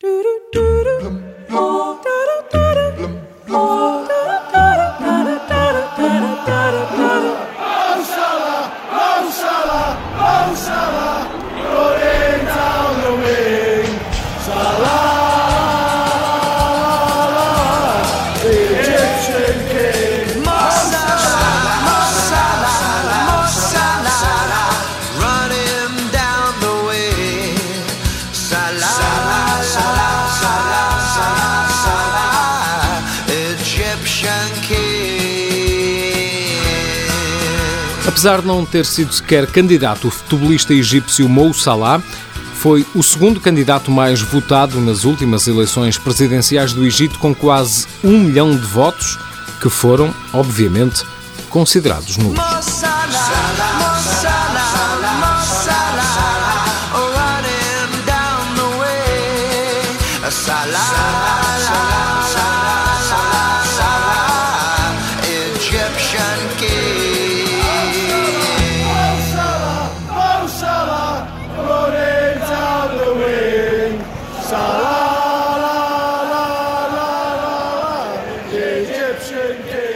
Do do do do. Apesar de não ter sido sequer candidato, o futebolista egípcio Mo Salah foi o segundo candidato mais votado nas últimas eleições presidenciais do Egito, com quase um milhão de votos, que foram, obviamente, considerados nulos. Salah, Sala la la la la la. Cep şenke.